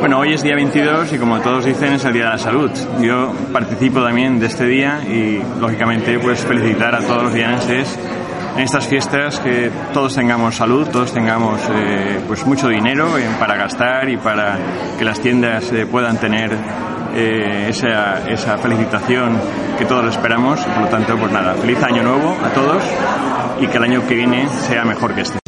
Bueno, hoy es día 22 y como todos dicen es el Día de la Salud. Yo participo también de este día y lógicamente pues felicitar a todos los dianenses en estas fiestas que todos tengamos salud, todos tengamos eh, pues mucho dinero para gastar y para que las tiendas eh, puedan tener eh, esa, esa felicitación que todos esperamos. Por lo tanto, pues nada, feliz año nuevo a todos y que el año que viene sea mejor que este.